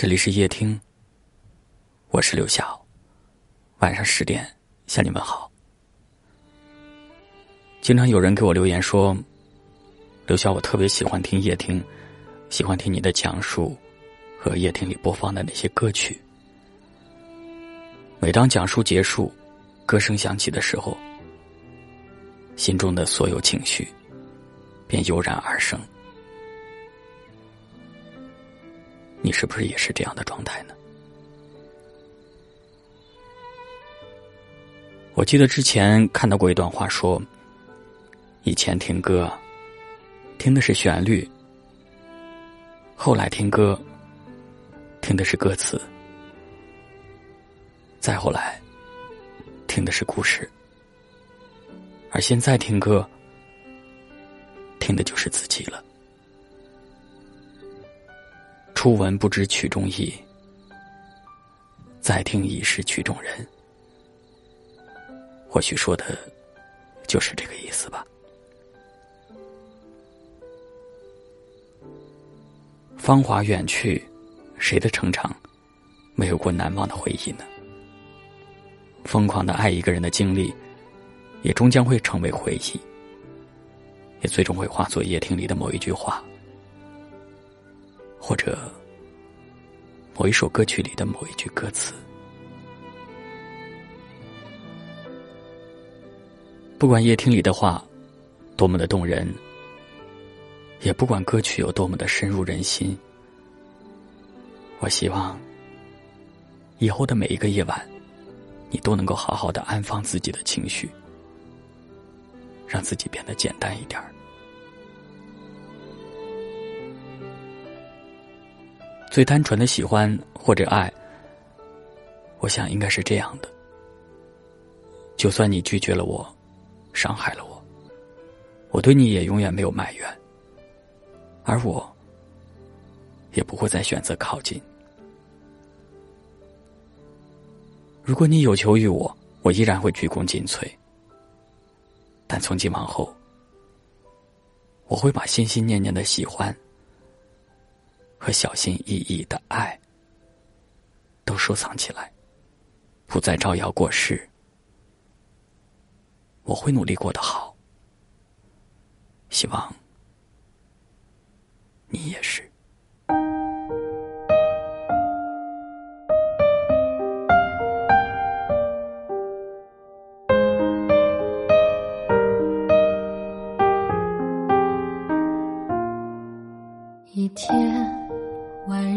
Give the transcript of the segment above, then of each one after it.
这里是夜听，我是刘晓。晚上十点向你们好。经常有人给我留言说：“刘晓，我特别喜欢听夜听，喜欢听你的讲述和夜听里播放的那些歌曲。每当讲述结束，歌声响起的时候，心中的所有情绪便油然而生。”你是不是也是这样的状态呢？我记得之前看到过一段话，说以前听歌听的是旋律，后来听歌听的是歌词，再后来听的是故事，而现在听歌听的就是自己了。初闻不知曲中意，再听已是曲中人。或许说的，就是这个意思吧。芳华远去，谁的成长没有过难忘的回忆呢？疯狂的爱一个人的经历，也终将会成为回忆，也最终会化作夜听里的某一句话。或者，某一首歌曲里的某一句歌词，不管夜听里的话多么的动人，也不管歌曲有多么的深入人心，我希望以后的每一个夜晚，你都能够好好的安放自己的情绪，让自己变得简单一点儿。最单纯的喜欢或者爱，我想应该是这样的：就算你拒绝了我，伤害了我，我对你也永远没有埋怨，而我也不会再选择靠近。如果你有求于我，我依然会鞠躬尽瘁。但从今往后，我会把心心念念的喜欢。和小心翼翼的爱，都收藏起来，不再招摇过市。我会努力过得好，希望你也是。一天。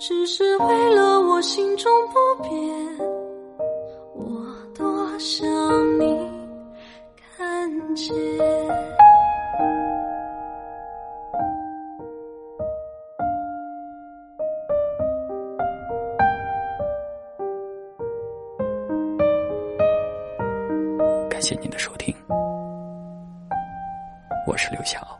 只是为了我心中不变，我多想你看见。感谢您的收听，我是刘晓。